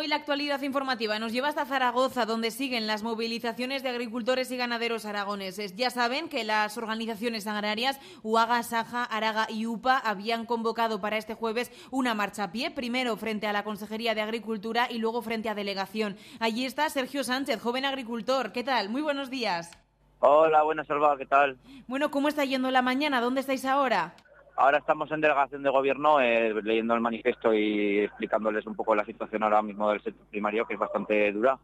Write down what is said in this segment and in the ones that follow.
Hoy la actualidad informativa nos lleva hasta Zaragoza, donde siguen las movilizaciones de agricultores y ganaderos aragoneses. Ya saben que las organizaciones agrarias UAGA, Saja, Araga y UPA habían convocado para este jueves una marcha a pie, primero frente a la Consejería de Agricultura y luego frente a Delegación. Allí está Sergio Sánchez, joven agricultor. ¿Qué tal? Muy buenos días. Hola, buenas, Salva, ¿qué tal? Bueno, ¿cómo está yendo la mañana? ¿Dónde estáis ahora? Ahora estamos en delegación de gobierno eh, leyendo el manifiesto y explicándoles un poco la situación ahora mismo del sector primario, que es bastante dura,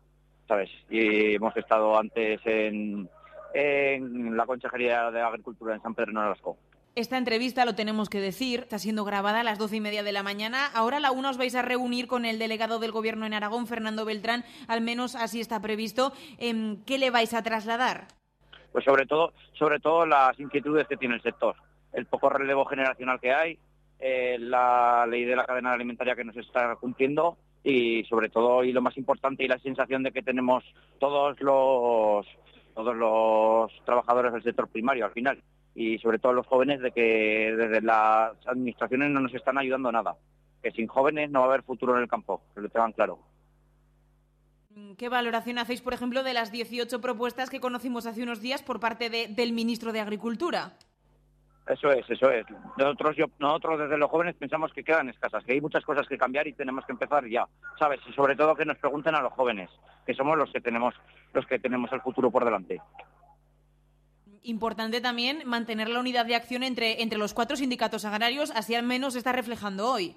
¿sabes? Y hemos estado antes en, la Consejería de Agricultura en San Pedro Nolasco. Esta entrevista, lo tenemos que decir, está siendo grabada a las doce y media de la mañana. Ahora a la una os vais a reunir con el delegado del Gobierno en Aragón, Fernando Beltrán, al menos así está previsto. Em, ¿Qué le vais a trasladar? Pues sobre todo, sobre todo las inquietudes que tiene el sector el poco relevo generacional que hay, eh, la ley de la cadena alimentaria que nos está cumpliendo y sobre todo y lo más importante y la sensación de que tenemos todos los todos los trabajadores del sector primario al final y sobre todo los jóvenes de que desde las administraciones no nos están ayudando nada que sin jóvenes no va a haber futuro en el campo que lo tengan claro ¿Qué valoración hacéis, por ejemplo, de las 18 propuestas que conocimos hace unos días por parte del ministro de Agricultura? Eso es, eso es. Nosotros, yo, nosotros desde los jóvenes pensamos que quedan escasas, que hay muchas cosas que cambiar y tenemos que empezar ya, ¿sabes? Y sobre todo que nos pregunten a los jóvenes, que somos los que tenemos, los que tenemos el futuro por delante. Importante también mantener la unidad de acción entre, entre los cuatro sindicatos agrarios, así al menos está reflejando hoy.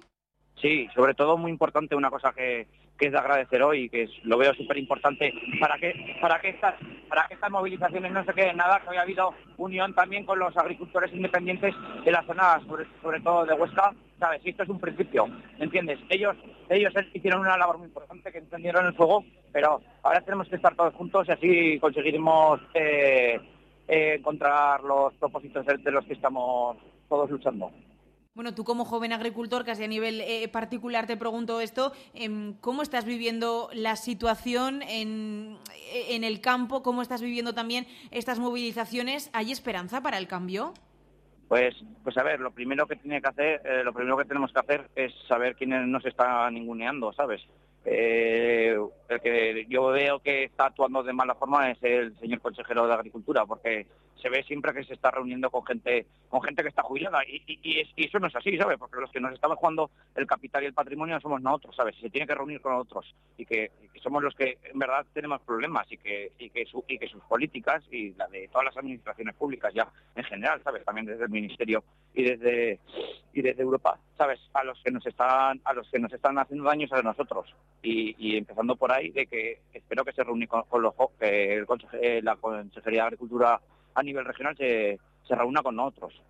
Sí, sobre todo muy importante una cosa que, que es de agradecer hoy y que lo veo súper importante para que para que estas para que estas movilizaciones no se queden nada, que haya habido unión también con los agricultores independientes de la zona, sobre, todo de Huesca, sabes, esto es un principio, ¿entiendes? Ellos ellos hicieron una labor muy importante que encendieron el fuego, pero ahora tenemos que estar todos juntos y así conseguiremos eh, eh, encontrar los propósitos de los que estamos todos luchando. Bueno, tú como joven agricultor, casi a nivel eh, particular te pregunto esto, em, ¿cómo estás viviendo la situación en, el campo? ¿Cómo estás viviendo también estas movilizaciones? ¿Hay esperanza para el cambio? Pues, pues a ver, lo primero que tiene que hacer, eh, lo primero que tenemos que hacer es saber quiénes nos están ninguneando, ¿sabes? Eh, el que yo veo que está actuando de mala forma es el señor consejero de Agricultura, porque se ve siempre que se está reuniendo con gente con gente que está jubilada y, eso no es así, ¿sabes? Porque los que nos estamos jugando el capital y el patrimonio somos nosotros, ¿sabes? Y se tiene que reunir con otros y que, somos los que en verdad tenemos problemas y que y que, y que sus políticas y la de todas las administraciones públicas ya en general, ¿sabes? También desde el ministerio y desde y desde Europa, ¿sabes? A los que nos están a los que nos están haciendo daños a nosotros y, empezando por ahí de que espero que se reúne con, los que el eh, la Consejería de Agricultura a nivel regional se, se reúna con nosotros.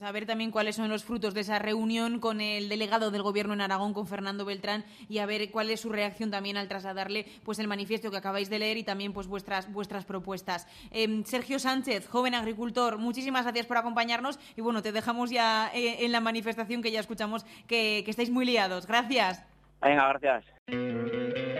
Saber también cuáles son los frutos de esa reunión con el delegado del Gobierno en Aragón, con Fernando Beltrán, y a ver cuál es su reacción también al trasladarle pues el manifiesto que acabáis de leer y también pues vuestras vuestras propuestas. Em, Sergio Sánchez, joven agricultor, muchísimas gracias por acompañarnos y bueno, te dejamos ya eh, en la manifestación que ya escuchamos que, que estáis muy liados. Gracias. Venga, gracias.